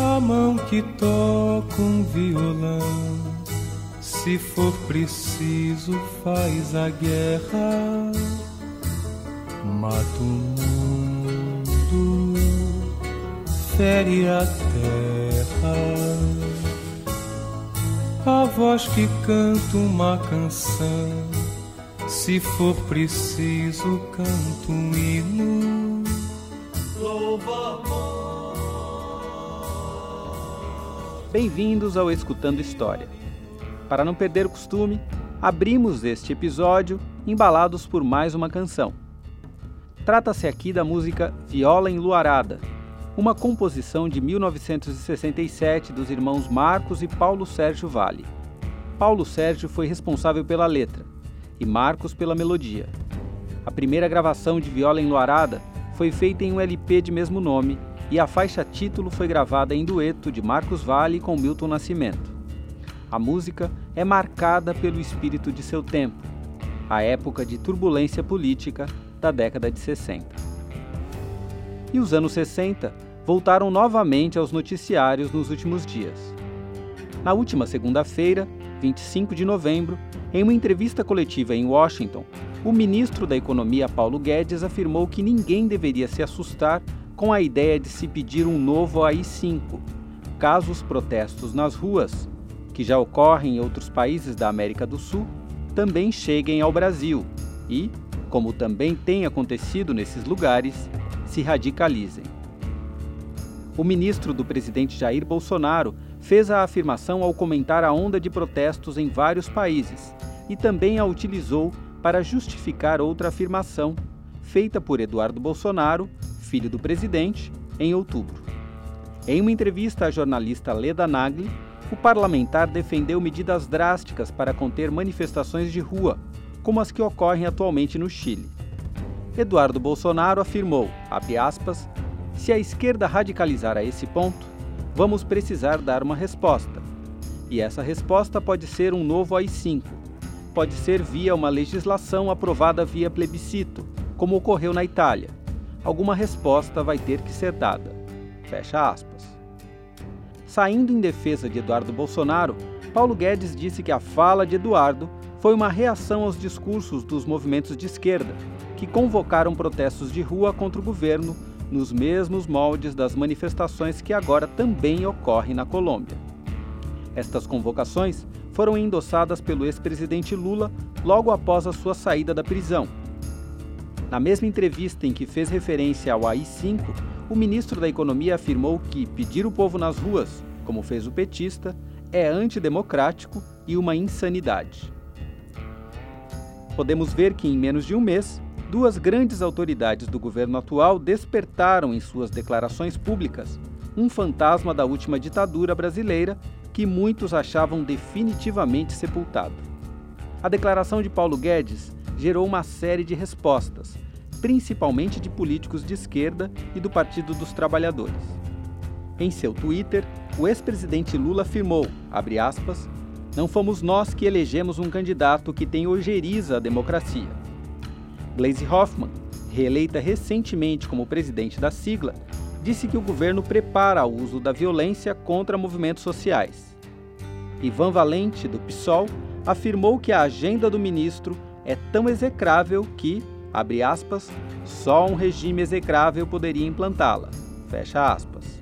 A mão que toca um violão, se for preciso, faz a guerra, mata o mundo, fere a terra. A voz que canta uma canção, se for preciso, canto um hino. Louva Bem-vindos ao Escutando História. Para não perder o costume, abrimos este episódio embalados por mais uma canção. Trata-se aqui da música Viola Enluarada, uma composição de 1967 dos irmãos Marcos e Paulo Sérgio Vale. Paulo Sérgio foi responsável pela letra e Marcos pela melodia. A primeira gravação de Viola Enluarada foi feita em um LP de mesmo nome e a faixa título foi gravada em dueto de Marcos Valle com Milton Nascimento. A música é marcada pelo espírito de seu tempo, a época de turbulência política da década de 60. E os anos 60 voltaram novamente aos noticiários nos últimos dias. Na última segunda-feira, 25 de novembro, em uma entrevista coletiva em Washington, o ministro da Economia Paulo Guedes afirmou que ninguém deveria se assustar com a ideia de se pedir um novo AI-5, caso os protestos nas ruas, que já ocorrem em outros países da América do Sul, também cheguem ao Brasil e, como também tem acontecido nesses lugares, se radicalizem. O ministro do presidente Jair Bolsonaro fez a afirmação ao comentar a onda de protestos em vários países e também a utilizou para justificar outra afirmação feita por Eduardo Bolsonaro filho do presidente, em outubro. Em uma entrevista à jornalista Leda Nagli, o parlamentar defendeu medidas drásticas para conter manifestações de rua, como as que ocorrem atualmente no Chile. Eduardo Bolsonaro afirmou, aspas, se a esquerda radicalizar a esse ponto, vamos precisar dar uma resposta. E essa resposta pode ser um novo AI-5. Pode ser via uma legislação aprovada via plebiscito, como ocorreu na Itália alguma resposta vai ter que ser dada. Fecha aspas. Saindo em defesa de Eduardo Bolsonaro, Paulo Guedes disse que a fala de Eduardo foi uma reação aos discursos dos movimentos de esquerda, que convocaram protestos de rua contra o governo nos mesmos moldes das manifestações que agora também ocorrem na Colômbia. Estas convocações foram endossadas pelo ex-presidente Lula logo após a sua saída da prisão na mesma entrevista em que fez referência ao AI-5, o ministro da Economia afirmou que pedir o povo nas ruas, como fez o petista, é antidemocrático e uma insanidade. Podemos ver que, em menos de um mês, duas grandes autoridades do governo atual despertaram em suas declarações públicas um fantasma da última ditadura brasileira que muitos achavam definitivamente sepultado. A declaração de Paulo Guedes gerou uma série de respostas, principalmente de políticos de esquerda e do Partido dos Trabalhadores. Em seu Twitter, o ex-presidente Lula afirmou, aspas, não fomos nós que elegemos um candidato que tem ojeriza a democracia. Gleisi Hoffmann, reeleita recentemente como presidente da sigla, disse que o governo prepara o uso da violência contra movimentos sociais. Ivan Valente, do PSOL, afirmou que a agenda do ministro é tão execrável que, abre aspas, só um regime execrável poderia implantá-la. Fecha aspas.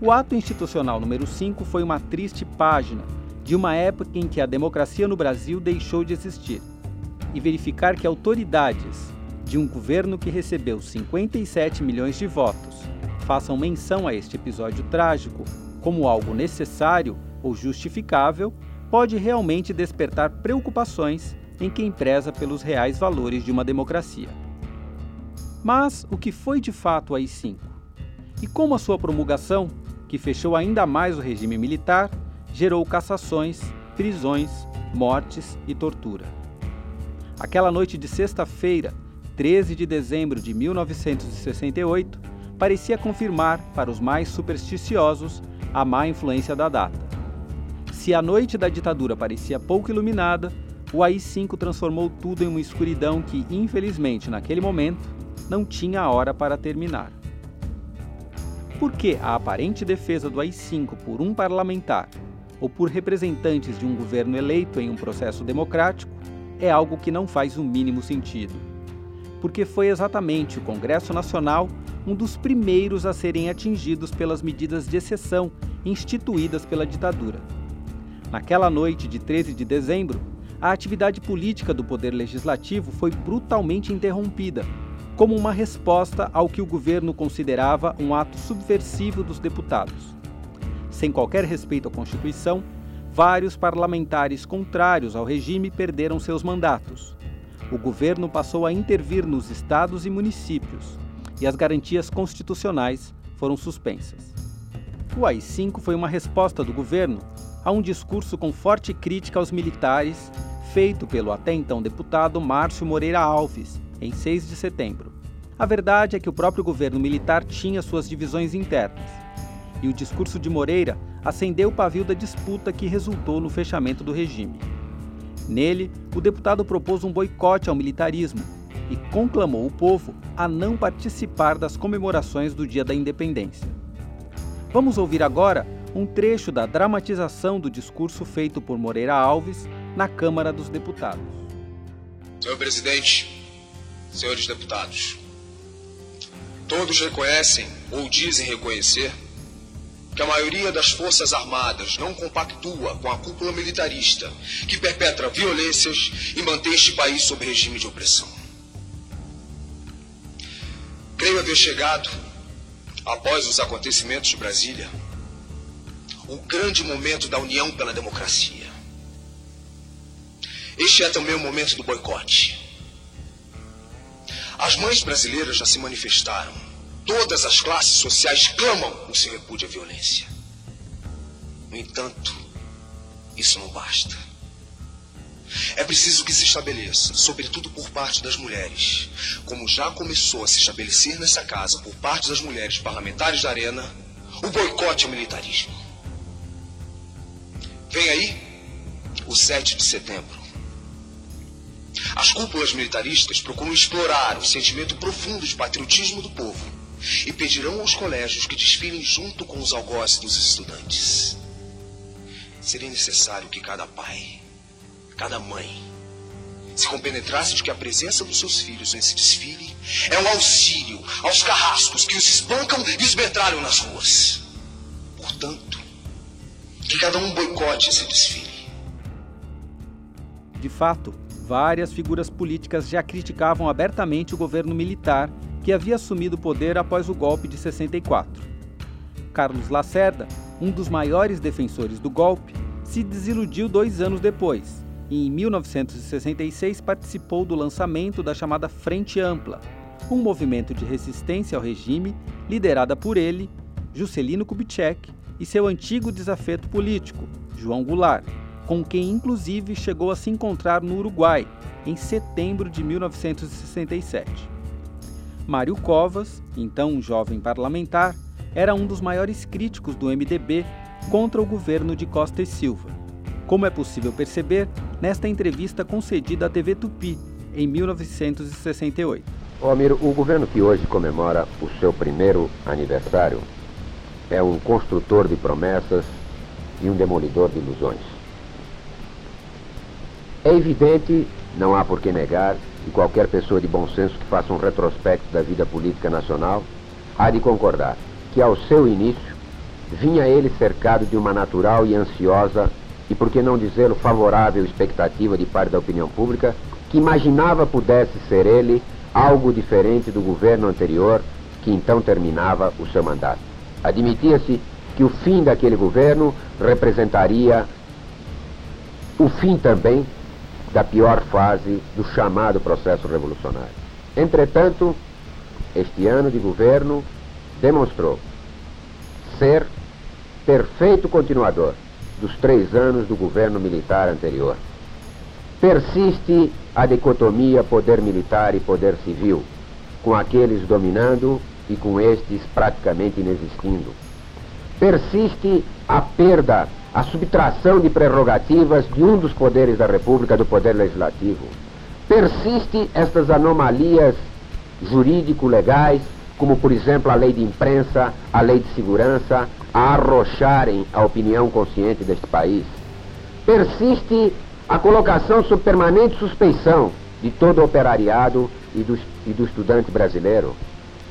O ato institucional número 5 foi uma triste página de uma época em que a democracia no Brasil deixou de existir. E verificar que autoridades de um governo que recebeu 57 milhões de votos façam menção a este episódio trágico como algo necessário ou justificável pode realmente despertar preocupações em quem preza pelos reais valores de uma democracia. Mas o que foi de fato o AI-5? E como a sua promulgação, que fechou ainda mais o regime militar, gerou cassações, prisões, mortes e tortura. Aquela noite de sexta-feira, 13 de dezembro de 1968, parecia confirmar para os mais supersticiosos a má influência da data. Se a noite da ditadura parecia pouco iluminada, o AI-5 transformou tudo em uma escuridão que, infelizmente, naquele momento, não tinha hora para terminar. porque a aparente defesa do AI-5 por um parlamentar ou por representantes de um governo eleito em um processo democrático é algo que não faz o mínimo sentido. Porque foi exatamente o Congresso Nacional um dos primeiros a serem atingidos pelas medidas de exceção instituídas pela ditadura. Naquela noite de 13 de dezembro, a atividade política do Poder Legislativo foi brutalmente interrompida, como uma resposta ao que o governo considerava um ato subversivo dos deputados. Sem qualquer respeito à Constituição, vários parlamentares contrários ao regime perderam seus mandatos. O governo passou a intervir nos estados e municípios, e as garantias constitucionais foram suspensas. O AI-5 foi uma resposta do governo a um discurso com forte crítica aos militares feito pelo até então deputado Márcio Moreira Alves, em 6 de setembro. A verdade é que o próprio governo militar tinha suas divisões internas. E o discurso de Moreira acendeu o pavio da disputa que resultou no fechamento do regime. Nele, o deputado propôs um boicote ao militarismo e conclamou o povo a não participar das comemorações do Dia da Independência. Vamos ouvir agora um trecho da dramatização do discurso feito por Moreira Alves na Câmara dos Deputados. Senhor presidente, senhores deputados, todos reconhecem ou dizem reconhecer que a maioria das Forças Armadas não compactua com a cúpula militarista que perpetra violências e mantém este país sob regime de opressão. Creio haver chegado, após os acontecimentos de Brasília, o grande momento da união pela democracia. Este é também o momento do boicote. As mães brasileiras já se manifestaram. Todas as classes sociais clamam o seu repúdio à violência. No entanto, isso não basta. É preciso que se estabeleça, sobretudo por parte das mulheres, como já começou a se estabelecer nessa casa por parte das mulheres parlamentares da Arena, o boicote ao militarismo. Vem aí o 7 de setembro. As cúpulas militaristas procuram explorar o sentimento profundo de patriotismo do povo e pedirão aos colégios que desfilem junto com os algozes dos estudantes. Seria necessário que cada pai, cada mãe, se compenetrasse de que a presença dos seus filhos nesse desfile é um auxílio aos carrascos que os espancam e os metralham nas ruas. Portanto, que cada um boicote esse desfile. De fato, várias figuras políticas já criticavam abertamente o governo militar que havia assumido o poder após o golpe de 64. Carlos Lacerda, um dos maiores defensores do golpe, se desiludiu dois anos depois e, em 1966, participou do lançamento da chamada Frente Ampla, um movimento de resistência ao regime liderada por ele, Juscelino Kubitschek e seu antigo desafeto político, João Goulart, com quem inclusive chegou a se encontrar no Uruguai em setembro de 1967. Mário Covas, então um jovem parlamentar, era um dos maiores críticos do MDB contra o governo de Costa e Silva. Como é possível perceber nesta entrevista concedida à TV Tupi em 1968. Ô, Amiro, o governo que hoje comemora o seu primeiro aniversário é um construtor de promessas e um demolidor de ilusões. É evidente, não há por que negar, e qualquer pessoa de bom senso que faça um retrospecto da vida política nacional há de concordar que ao seu início vinha ele cercado de uma natural e ansiosa, e por que não dizê-lo favorável expectativa de parte da opinião pública, que imaginava pudesse ser ele algo diferente do governo anterior que então terminava o seu mandato. Admitia-se que o fim daquele governo representaria o fim também da pior fase do chamado processo revolucionário. Entretanto, este ano de governo demonstrou ser perfeito continuador dos três anos do governo militar anterior. Persiste a dicotomia poder militar e poder civil, com aqueles dominando e com estes praticamente inexistindo. Persiste a perda a subtração de prerrogativas de um dos poderes da República do poder legislativo. Persiste estas anomalias jurídico-legais como por exemplo a lei de imprensa, a lei de segurança, a arrocharem a opinião consciente deste país. Persiste a colocação sob permanente suspeição de todo o operariado e do, e do estudante brasileiro.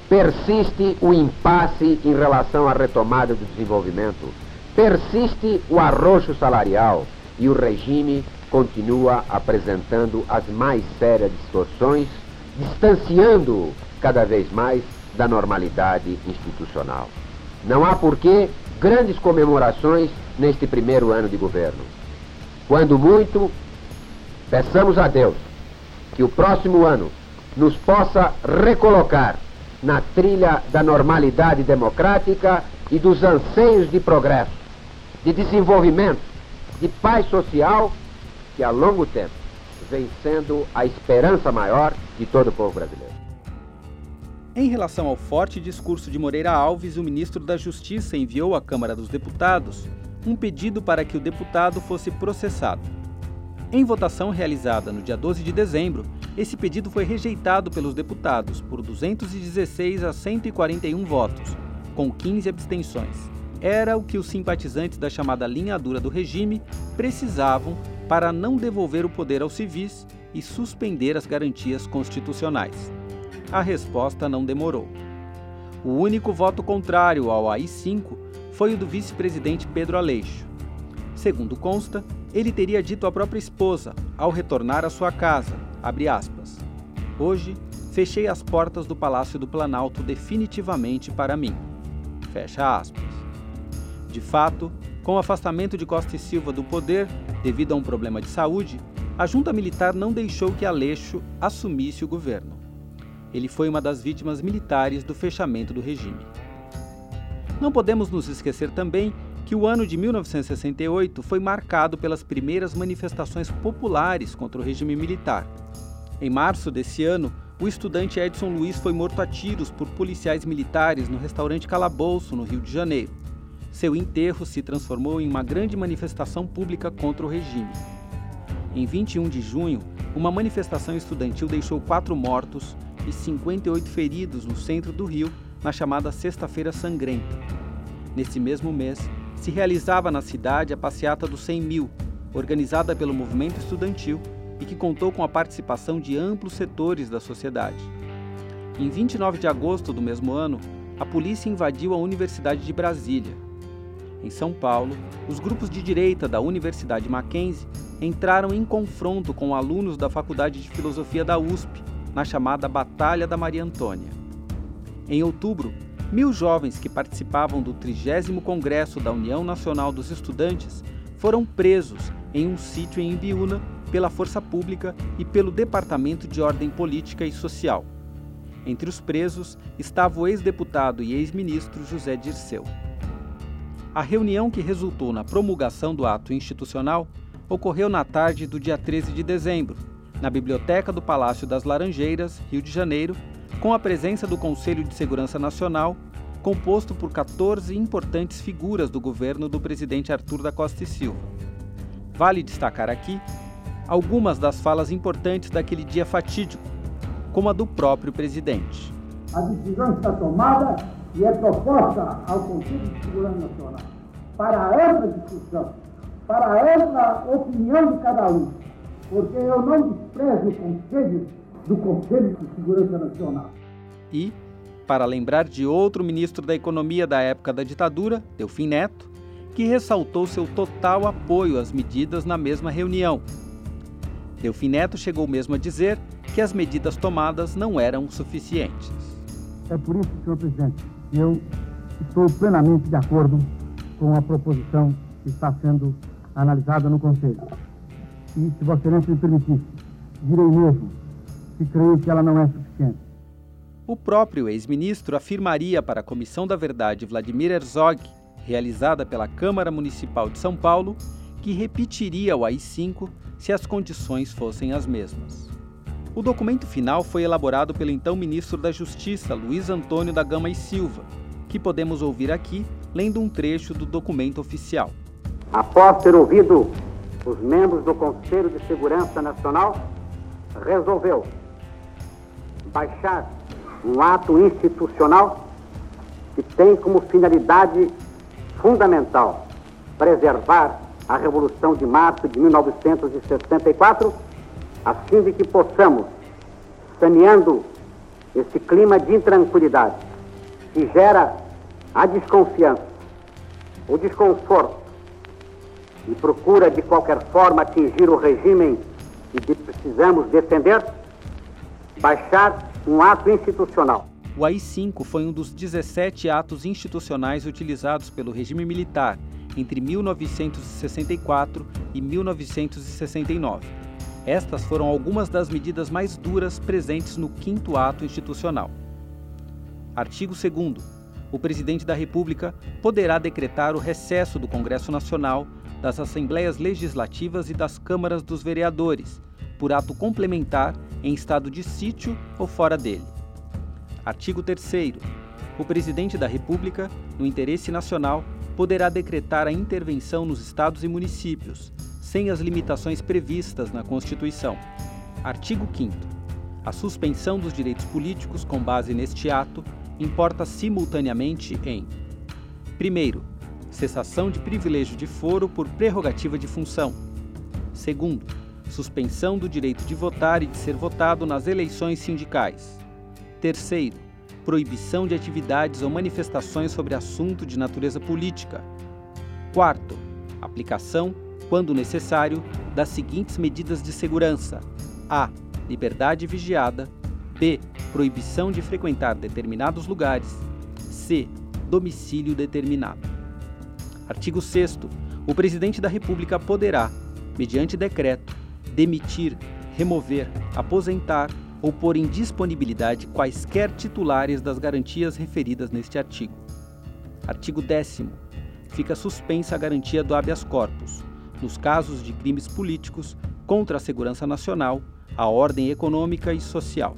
Persiste o impasse em relação à retomada do desenvolvimento. Persiste o arroxo salarial e o regime continua apresentando as mais sérias distorções, distanciando cada vez mais da normalidade institucional. Não há porquê grandes comemorações neste primeiro ano de governo. Quando muito, peçamos a Deus que o próximo ano nos possa recolocar na trilha da normalidade democrática e dos anseios de progresso, de desenvolvimento, de paz social que a longo tempo vem sendo a esperança maior de todo o povo brasileiro. Em relação ao forte discurso de Moreira Alves, o ministro da Justiça enviou à Câmara dos Deputados um pedido para que o deputado fosse processado. Em votação realizada no dia 12 de dezembro, esse pedido foi rejeitado pelos deputados por 216 a 141 votos, com 15 abstenções. Era o que os simpatizantes da chamada linha dura do regime precisavam para não devolver o poder aos civis e suspender as garantias constitucionais. A resposta não demorou. O único voto contrário ao AI-5 foi o do vice-presidente Pedro Aleixo. Segundo consta, ele teria dito à própria esposa, ao retornar à sua casa, aspas, Hoje, fechei as portas do Palácio do Planalto definitivamente para mim. Fecha aspas. De fato, com o afastamento de Costa e Silva do poder, devido a um problema de saúde, a junta militar não deixou que Aleixo assumisse o governo. Ele foi uma das vítimas militares do fechamento do regime. Não podemos nos esquecer também que o ano de 1968 foi marcado pelas primeiras manifestações populares contra o regime militar. Em março desse ano, o estudante Edson Luiz foi morto a tiros por policiais militares no restaurante Calabouço, no Rio de Janeiro. Seu enterro se transformou em uma grande manifestação pública contra o regime. Em 21 de junho, uma manifestação estudantil deixou quatro mortos e 58 feridos no centro do Rio, na chamada Sexta-feira Sangrenta. Nesse mesmo mês, se realizava na cidade a Passeata dos 100 Mil, organizada pelo movimento estudantil e que contou com a participação de amplos setores da sociedade. Em 29 de agosto do mesmo ano, a polícia invadiu a Universidade de Brasília. Em São Paulo, os grupos de direita da Universidade Mackenzie entraram em confronto com alunos da Faculdade de Filosofia da USP, na chamada Batalha da Maria Antônia. Em outubro, Mil jovens que participavam do 30 Congresso da União Nacional dos Estudantes foram presos em um sítio em Ibiúna pela Força Pública e pelo Departamento de Ordem Política e Social. Entre os presos estava o ex-deputado e ex-ministro José Dirceu. A reunião que resultou na promulgação do ato institucional ocorreu na tarde do dia 13 de dezembro, na Biblioteca do Palácio das Laranjeiras, Rio de Janeiro, com a presença do Conselho de Segurança Nacional, composto por 14 importantes figuras do governo do presidente Arthur da Costa e Silva. Vale destacar aqui algumas das falas importantes daquele dia fatídico, como a do próprio presidente. A decisão está tomada e é proposta ao Conselho de Segurança Nacional para ampla discussão, para ampla opinião de cada um, porque eu não desprezo o Conselho do Conselho de Segurança Nacional. E, para lembrar de outro ministro da Economia da época da ditadura, Delfim Neto, que ressaltou seu total apoio às medidas na mesma reunião. Delfim Neto chegou mesmo a dizer que as medidas tomadas não eram suficientes. É por isso, senhor presidente, eu estou plenamente de acordo com a proposição que está sendo analisada no Conselho. E, se Vossa Excelência me permitisse, direi mesmo que creio que ela não é suficiente. O próprio ex-ministro afirmaria para a Comissão da Verdade Vladimir Herzog, realizada pela Câmara Municipal de São Paulo, que repetiria o AI-5 se as condições fossem as mesmas. O documento final foi elaborado pelo então ministro da Justiça, Luiz Antônio da Gama e Silva, que podemos ouvir aqui lendo um trecho do documento oficial. Após ter ouvido os membros do Conselho de Segurança Nacional, resolveu baixar um ato institucional que tem como finalidade fundamental preservar a Revolução de Março de 1964, a fim de que possamos, saneando esse clima de intranquilidade que gera a desconfiança, o desconforto e procura de qualquer forma atingir o regime que precisamos defender, baixar um ato institucional. O AI-5 foi um dos 17 atos institucionais utilizados pelo regime militar entre 1964 e 1969. Estas foram algumas das medidas mais duras presentes no quinto ato institucional. Artigo 2 O presidente da República poderá decretar o recesso do Congresso Nacional, das Assembleias Legislativas e das Câmaras dos Vereadores, por ato complementar em estado de sítio ou fora dele. Artigo 3. O presidente da República, no interesse nacional, poderá decretar a intervenção nos estados e municípios, sem as limitações previstas na Constituição. Artigo 5. A suspensão dos direitos políticos com base neste ato importa simultaneamente em: primeiro, cessação de privilégio de foro por prerrogativa de função. Segundo, suspensão do direito de votar e de ser votado nas eleições sindicais. Terceiro, proibição de atividades ou manifestações sobre assunto de natureza política. Quarto, aplicação, quando necessário, das seguintes medidas de segurança: a. liberdade vigiada, b. proibição de frequentar determinados lugares, c. domicílio determinado. Artigo 6. O presidente da República poderá, mediante decreto, demitir, remover, aposentar ou pôr em disponibilidade quaisquer titulares das garantias referidas neste artigo. Artigo 10. Fica suspensa a garantia do habeas corpus, nos casos de crimes políticos contra a segurança nacional, a ordem econômica e social.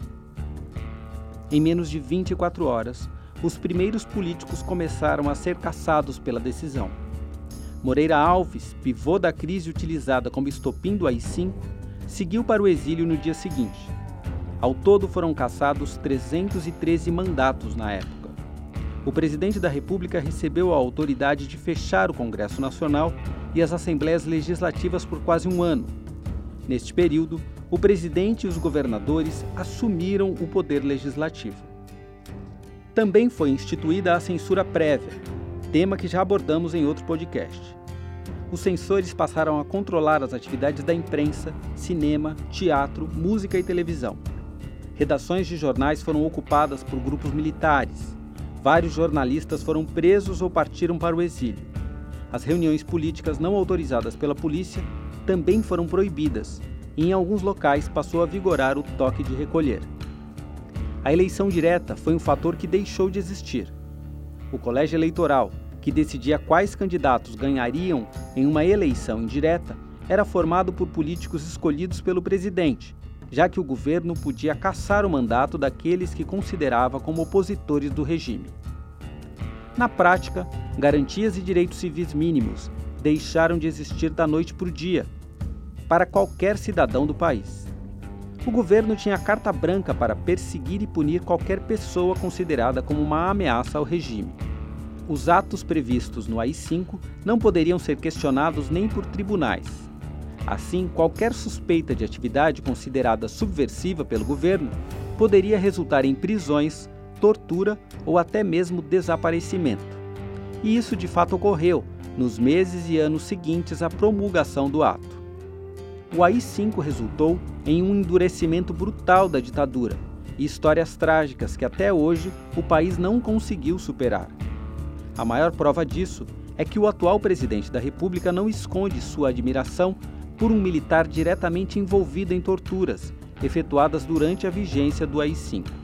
Em menos de 24 horas, os primeiros políticos começaram a ser caçados pela decisão. Moreira Alves, pivô da crise utilizada como estopim do AI-5, seguiu para o exílio no dia seguinte. Ao todo foram caçados 313 mandatos na época. O presidente da República recebeu a autoridade de fechar o Congresso Nacional e as assembleias legislativas por quase um ano. Neste período, o presidente e os governadores assumiram o poder legislativo. Também foi instituída a censura prévia, tema que já abordamos em outro podcast. Os censores passaram a controlar as atividades da imprensa, cinema, teatro, música e televisão. Redações de jornais foram ocupadas por grupos militares. Vários jornalistas foram presos ou partiram para o exílio. As reuniões políticas não autorizadas pela polícia também foram proibidas, e em alguns locais passou a vigorar o toque de recolher. A eleição direta foi um fator que deixou de existir. O colégio eleitoral, que decidia quais candidatos ganhariam em uma eleição indireta, era formado por políticos escolhidos pelo presidente, já que o governo podia caçar o mandato daqueles que considerava como opositores do regime. Na prática, garantias e direitos civis mínimos deixaram de existir da noite para o dia, para qualquer cidadão do país. O governo tinha carta branca para perseguir e punir qualquer pessoa considerada como uma ameaça ao regime. Os atos previstos no AI-5 não poderiam ser questionados nem por tribunais, Assim, qualquer suspeita de atividade considerada subversiva pelo governo poderia resultar em prisões, tortura ou até mesmo desaparecimento. E isso de fato ocorreu nos meses e anos seguintes à promulgação do ato. O AI-5 resultou em um endurecimento brutal da ditadura e histórias trágicas que até hoje o país não conseguiu superar. A maior prova disso é que o atual presidente da República não esconde sua admiração por um militar diretamente envolvido em torturas efetuadas durante a vigência do AI-5.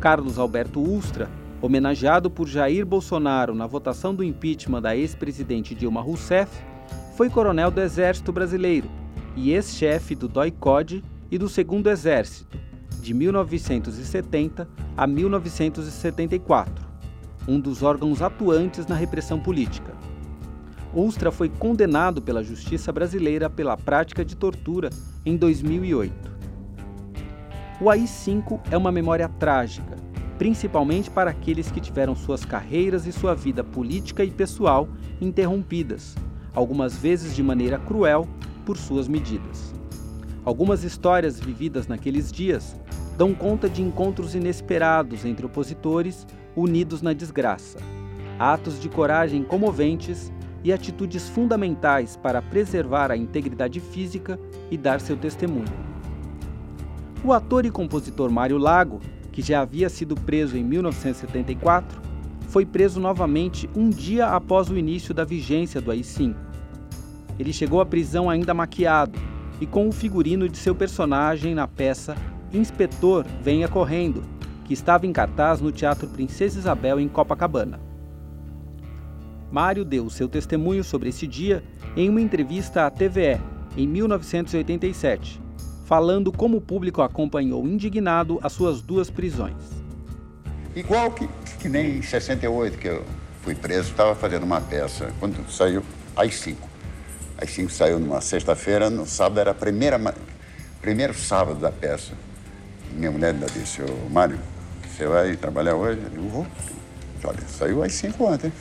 Carlos Alberto Ustra, homenageado por Jair Bolsonaro na votação do impeachment da ex-presidente Dilma Rousseff, foi coronel do Exército Brasileiro e ex-chefe do DOI-CODE e do Segundo Exército, de 1970 a 1974, um dos órgãos atuantes na repressão política. Ustra foi condenado pela justiça brasileira pela prática de tortura em 2008. O AI-5 é uma memória trágica, principalmente para aqueles que tiveram suas carreiras e sua vida política e pessoal interrompidas, algumas vezes de maneira cruel, por suas medidas. Algumas histórias vividas naqueles dias dão conta de encontros inesperados entre opositores unidos na desgraça, atos de coragem comoventes e atitudes fundamentais para preservar a integridade física e dar seu testemunho. O ator e compositor Mário Lago, que já havia sido preso em 1974, foi preso novamente um dia após o início da vigência do AI-5. Ele chegou à prisão ainda maquiado e com o figurino de seu personagem na peça Inspetor Venha Correndo, que estava em cartaz no Teatro Princesa Isabel em Copacabana. Mário deu seu testemunho sobre esse dia em uma entrevista à TVE em 1987, falando como o público acompanhou indignado as suas duas prisões. Igual que, que nem em 68, que eu fui preso, estava fazendo uma peça, quando saiu às 5. Às 5 saiu numa sexta-feira, no sábado era a primeira, primeiro sábado da peça. Minha mulher ainda disse, ô Mário, você vai trabalhar hoje? Eu vou. Olha, saiu às 5 ontem.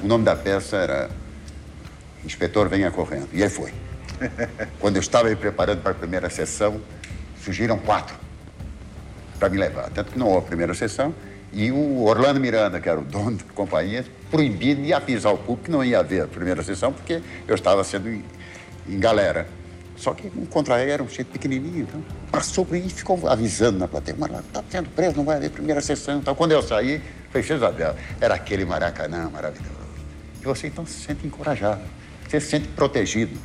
O nome da peça era Inspetor Venha Correndo. E aí foi. Quando eu estava me preparando para a primeira sessão, surgiram quatro para me levar. Tanto que não houve a primeira sessão. E o Orlando Miranda, que era o dono da companhia, proibido de avisar ao público que não ia haver a primeira sessão, porque eu estava sendo em, em galera. Só que um contra-aéreo era um jeito pequenininho, então passou por aí e ficou avisando na plateia. Mas está sendo preso, não vai haver primeira sessão. Então, quando eu saí, fechei Isabel. Era aquele Maracanã maravilhoso. E você então se sente encorajado, você se sente protegido.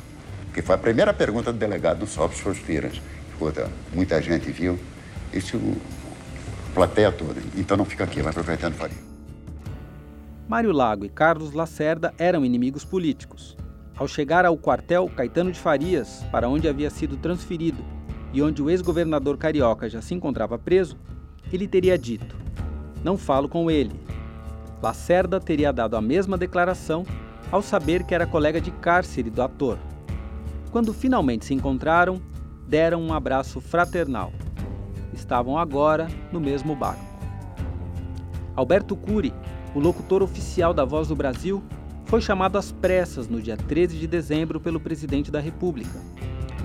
Porque foi a primeira pergunta do delegado do Sopes Suspiras. Escuta, muita gente viu. Isso plateia toda. Então não fica aqui, vai para o Caetano Faria. Mário Lago e Carlos Lacerda eram inimigos políticos. Ao chegar ao quartel Caetano de Farias, para onde havia sido transferido e onde o ex-governador carioca já se encontrava preso, ele teria dito: Não falo com ele. Lacerda teria dado a mesma declaração ao saber que era colega de cárcere do ator. Quando finalmente se encontraram, deram um abraço fraternal estavam agora no mesmo barco. Alberto Cury, o locutor oficial da Voz do Brasil, foi chamado às pressas no dia 13 de dezembro pelo presidente da República.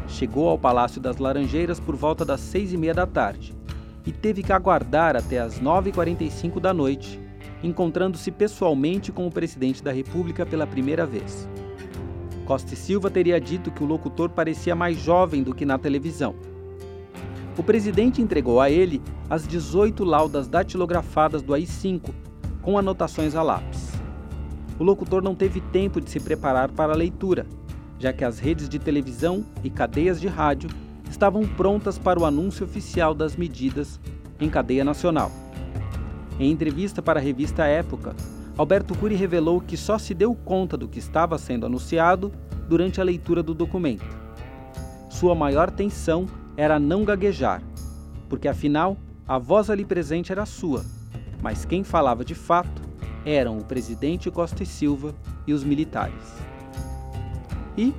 Chegou ao Palácio das Laranjeiras por volta das seis e meia da tarde e teve que aguardar até as 9h45 da noite, encontrando-se pessoalmente com o presidente da República pela primeira vez. Costa e Silva teria dito que o locutor parecia mais jovem do que na televisão o presidente entregou a ele as 18 laudas datilografadas do AI-5, com anotações a lápis. O locutor não teve tempo de se preparar para a leitura, já que as redes de televisão e cadeias de rádio estavam prontas para o anúncio oficial das medidas em cadeia nacional. Em entrevista para a revista Época, Alberto Cury revelou que só se deu conta do que estava sendo anunciado durante a leitura do documento. Sua maior tensão era não gaguejar, porque afinal a voz ali presente era sua, mas quem falava de fato eram o presidente Costa e Silva e os militares. E,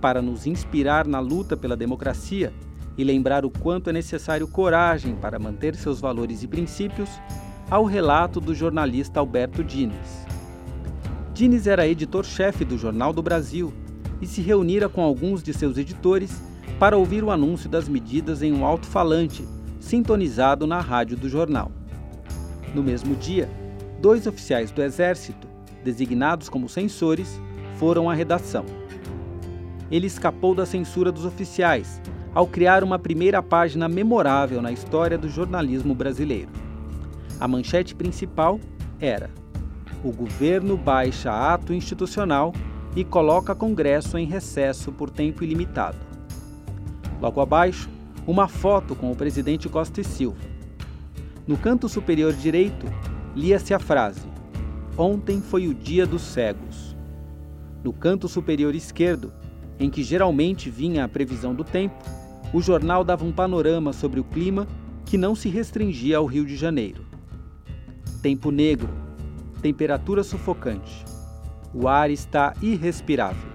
para nos inspirar na luta pela democracia e lembrar o quanto é necessário coragem para manter seus valores e princípios, há o relato do jornalista Alberto Dines. Dines era editor-chefe do Jornal do Brasil e se reunira com alguns de seus editores para ouvir o anúncio das medidas em um alto-falante, sintonizado na rádio do jornal. No mesmo dia, dois oficiais do Exército, designados como censores, foram à redação. Ele escapou da censura dos oficiais ao criar uma primeira página memorável na história do jornalismo brasileiro. A manchete principal era: O governo baixa ato institucional e coloca Congresso em recesso por tempo ilimitado. Logo abaixo, uma foto com o presidente Costa e Silva. No canto superior direito, lia-se a frase: Ontem foi o dia dos cegos. No canto superior esquerdo, em que geralmente vinha a previsão do tempo, o jornal dava um panorama sobre o clima que não se restringia ao Rio de Janeiro. Tempo negro, temperatura sufocante. O ar está irrespirável.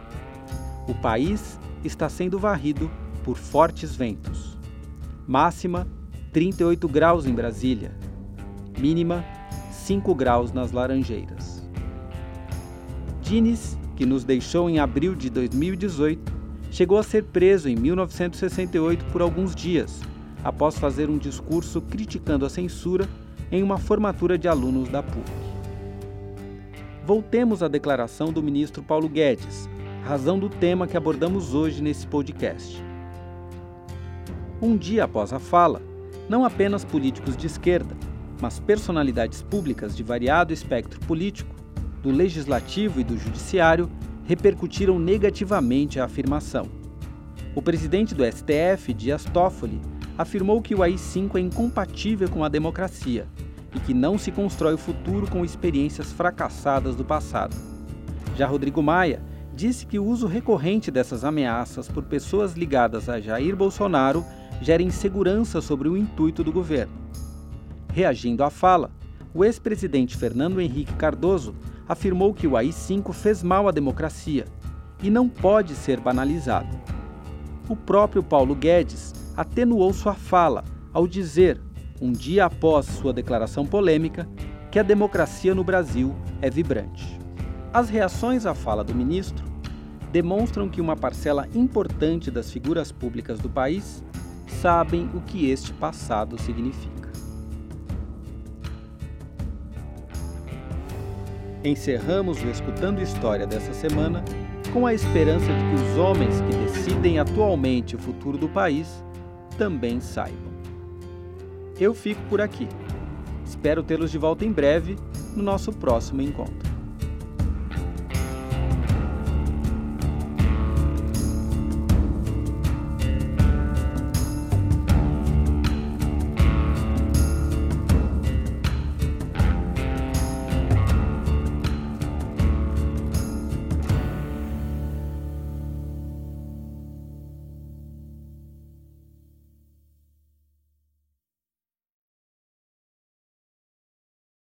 O país está sendo varrido por fortes ventos. Máxima 38 graus em Brasília, mínima 5 graus nas Laranjeiras. Dines, que nos deixou em abril de 2018, chegou a ser preso em 1968 por alguns dias, após fazer um discurso criticando a censura em uma formatura de alunos da PUC. Voltemos à declaração do ministro Paulo Guedes, razão do tema que abordamos hoje nesse podcast. Um dia após a fala, não apenas políticos de esquerda, mas personalidades públicas de variado espectro político, do legislativo e do judiciário, repercutiram negativamente a afirmação. O presidente do STF, Dias Toffoli, afirmou que o AI-5 é incompatível com a democracia e que não se constrói o futuro com experiências fracassadas do passado. Já Rodrigo Maia disse que o uso recorrente dessas ameaças por pessoas ligadas a Jair Bolsonaro gera insegurança sobre o intuito do governo. Reagindo à fala, o ex-presidente Fernando Henrique Cardoso afirmou que o AI-5 fez mal à democracia e não pode ser banalizado. O próprio Paulo Guedes atenuou sua fala ao dizer, um dia após sua declaração polêmica, que a democracia no Brasil é vibrante. As reações à fala do ministro demonstram que uma parcela importante das figuras públicas do país sabem o que este passado significa. Encerramos o Escutando História dessa semana com a esperança de que os homens que decidem atualmente o futuro do país também saibam. Eu fico por aqui. Espero tê-los de volta em breve no nosso próximo encontro.